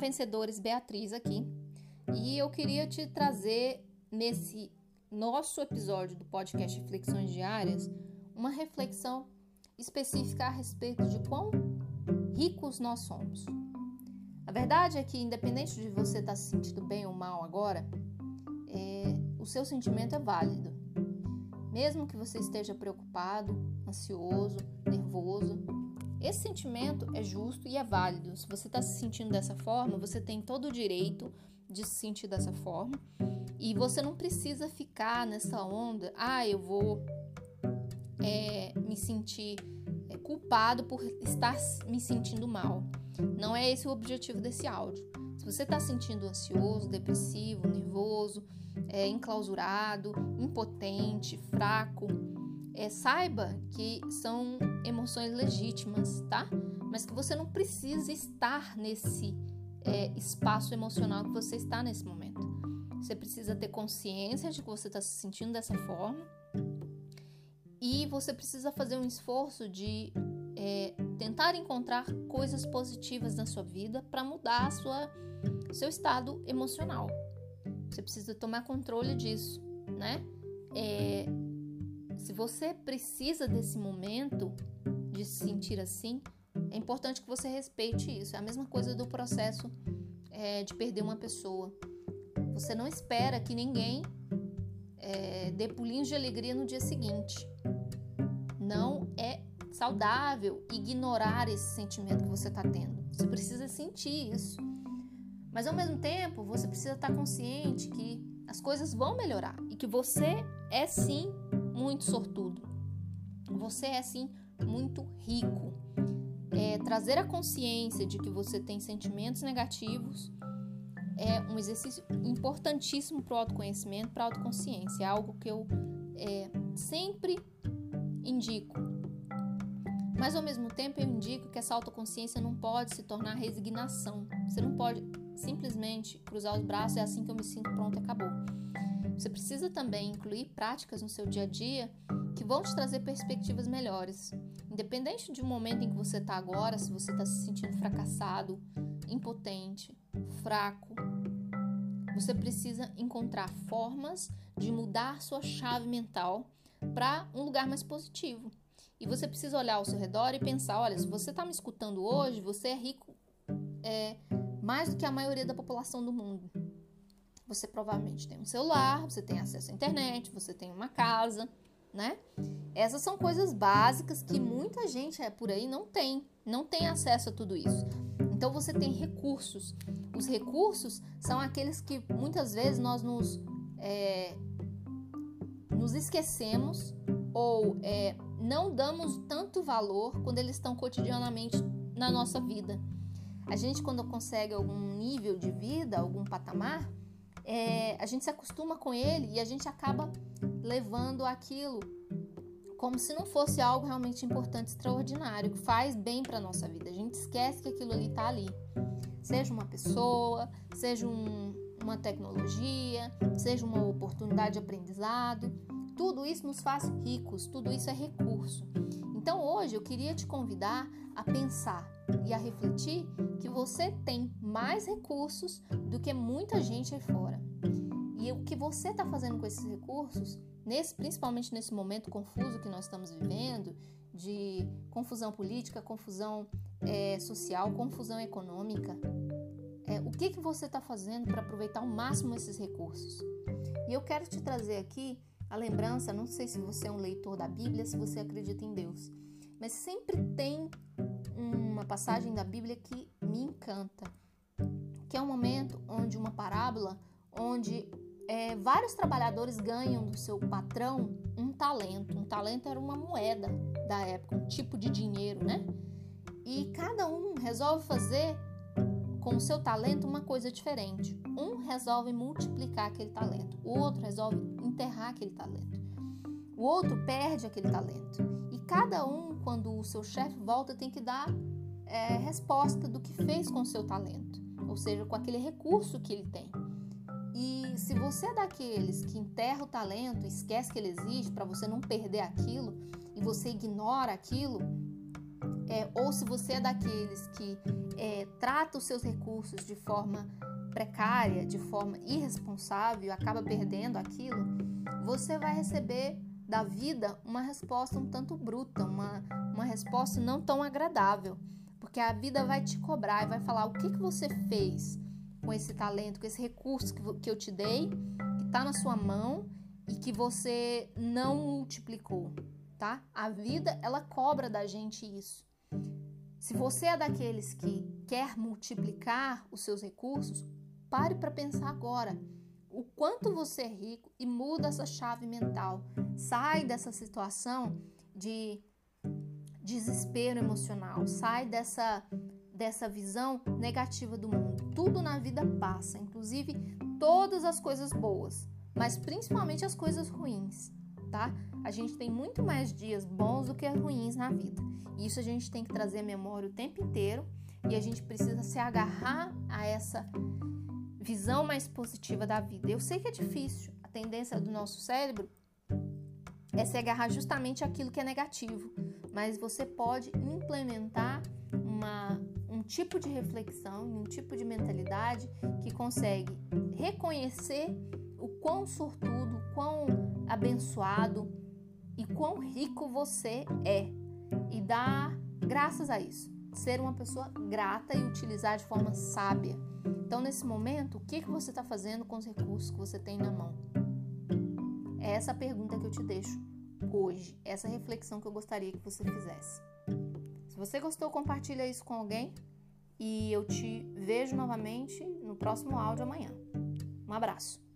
Vencedores Beatriz aqui e eu queria te trazer nesse nosso episódio do podcast Reflexões Diárias uma reflexão específica a respeito de quão ricos nós somos. A verdade é que, independente de você estar se sentindo bem ou mal agora, é, o seu sentimento é válido. Mesmo que você esteja preocupado, ansioso, nervoso, esse sentimento é justo e é válido. Se você está se sentindo dessa forma, você tem todo o direito de se sentir dessa forma. E você não precisa ficar nessa onda, ah, eu vou é, me sentir é, culpado por estar me sentindo mal. Não é esse o objetivo desse áudio. Se você está sentindo ansioso, depressivo, nervoso, é, enclausurado, impotente, fraco, é, saiba que são emoções legítimas, tá? Mas que você não precisa estar nesse é, espaço emocional que você está nesse momento. Você precisa ter consciência de que você está se sentindo dessa forma e você precisa fazer um esforço de é, tentar encontrar coisas positivas na sua vida para mudar a sua, seu estado emocional. Você precisa tomar controle disso, né? É, se você precisa desse momento de se sentir assim, é importante que você respeite isso. É a mesma coisa do processo é, de perder uma pessoa. Você não espera que ninguém é, dê pulinhos de alegria no dia seguinte. Não é saudável ignorar esse sentimento que você está tendo. Você precisa sentir isso. Mas ao mesmo tempo, você precisa estar tá consciente que as coisas vão melhorar e que você é sim muito sortudo. Você é sim muito rico é, trazer a consciência de que você tem sentimentos negativos é um exercício importantíssimo para o autoconhecimento, para a autoconsciência. É algo que eu é, sempre indico. Mas ao mesmo tempo eu indico que essa autoconsciência não pode se tornar resignação. Você não pode simplesmente cruzar os braços, é assim que eu me sinto, pronto, acabou. Você precisa também incluir práticas no seu dia a dia que vão te trazer perspectivas melhores. Independente de um momento em que você está agora, se você está se sentindo fracassado, impotente, fraco, você precisa encontrar formas de mudar sua chave mental para um lugar mais positivo. E você precisa olhar ao seu redor e pensar: olha, se você está me escutando hoje, você é rico é, mais do que a maioria da população do mundo. Você provavelmente tem um celular, você tem acesso à internet, você tem uma casa, né? Essas são coisas básicas que muita gente é por aí não tem, não tem acesso a tudo isso. Então você tem recursos. Os recursos são aqueles que muitas vezes nós nos, é, nos esquecemos ou é, não damos tanto valor quando eles estão cotidianamente na nossa vida. A gente, quando consegue algum nível de vida, algum patamar, é, a gente se acostuma com ele e a gente acaba levando aquilo como se não fosse algo realmente importante, extraordinário, que faz bem para nossa vida. A gente esquece que aquilo ali está ali. Seja uma pessoa, seja um, uma tecnologia, seja uma oportunidade de aprendizado, tudo isso nos faz ricos, tudo isso é recurso. Então hoje eu queria te convidar a pensar e a refletir que você tem mais recursos do que muita gente aí fora. E o que você está fazendo com esses recursos, nesse, principalmente nesse momento confuso que nós estamos vivendo, de confusão política, confusão é, social, confusão econômica, é, o que, que você está fazendo para aproveitar ao máximo esses recursos? E eu quero te trazer aqui a lembrança, não sei se você é um leitor da Bíblia, se você acredita em Deus, mas sempre tem passagem da Bíblia que me encanta, que é um momento onde uma parábola, onde é, vários trabalhadores ganham do seu patrão um talento. Um talento era uma moeda da época, um tipo de dinheiro, né? E cada um resolve fazer com o seu talento uma coisa diferente. Um resolve multiplicar aquele talento, o outro resolve enterrar aquele talento. O outro perde aquele talento. E cada um, quando o seu chefe volta, tem que dar é, resposta do que fez com o seu talento, ou seja, com aquele recurso que ele tem. E se você é daqueles que enterra o talento, esquece que ele existe para você não perder aquilo e você ignora aquilo, é, ou se você é daqueles que é, trata os seus recursos de forma precária, de forma irresponsável, acaba perdendo aquilo, você vai receber da vida uma resposta um tanto bruta, uma, uma resposta não tão agradável, porque a vida vai te cobrar e vai falar o que, que você fez com esse talento, com esse recurso que, que eu te dei, que está na sua mão e que você não multiplicou, tá? A vida, ela cobra da gente isso. Se você é daqueles que quer multiplicar os seus recursos, pare para pensar agora o quanto você é rico e muda essa chave mental. Sai dessa situação de desespero emocional, sai dessa dessa visão negativa do mundo. Tudo na vida passa, inclusive todas as coisas boas, mas principalmente as coisas ruins, tá? A gente tem muito mais dias bons do que ruins na vida. Isso a gente tem que trazer à memória o tempo inteiro e a gente precisa se agarrar a essa visão mais positiva da vida. Eu sei que é difícil, a tendência do nosso cérebro é se agarrar justamente aquilo que é negativo, mas você pode implementar uma, um tipo de reflexão e um tipo de mentalidade que consegue reconhecer o quão sortudo, quão abençoado e quão rico você é e dar graças a isso. Ser uma pessoa grata e utilizar de forma sábia. Então, nesse momento, o que, que você está fazendo com os recursos que você tem na mão? É essa pergunta que eu te deixo hoje, essa reflexão que eu gostaria que você fizesse. Se você gostou, compartilha isso com alguém e eu te vejo novamente no próximo áudio amanhã. Um abraço.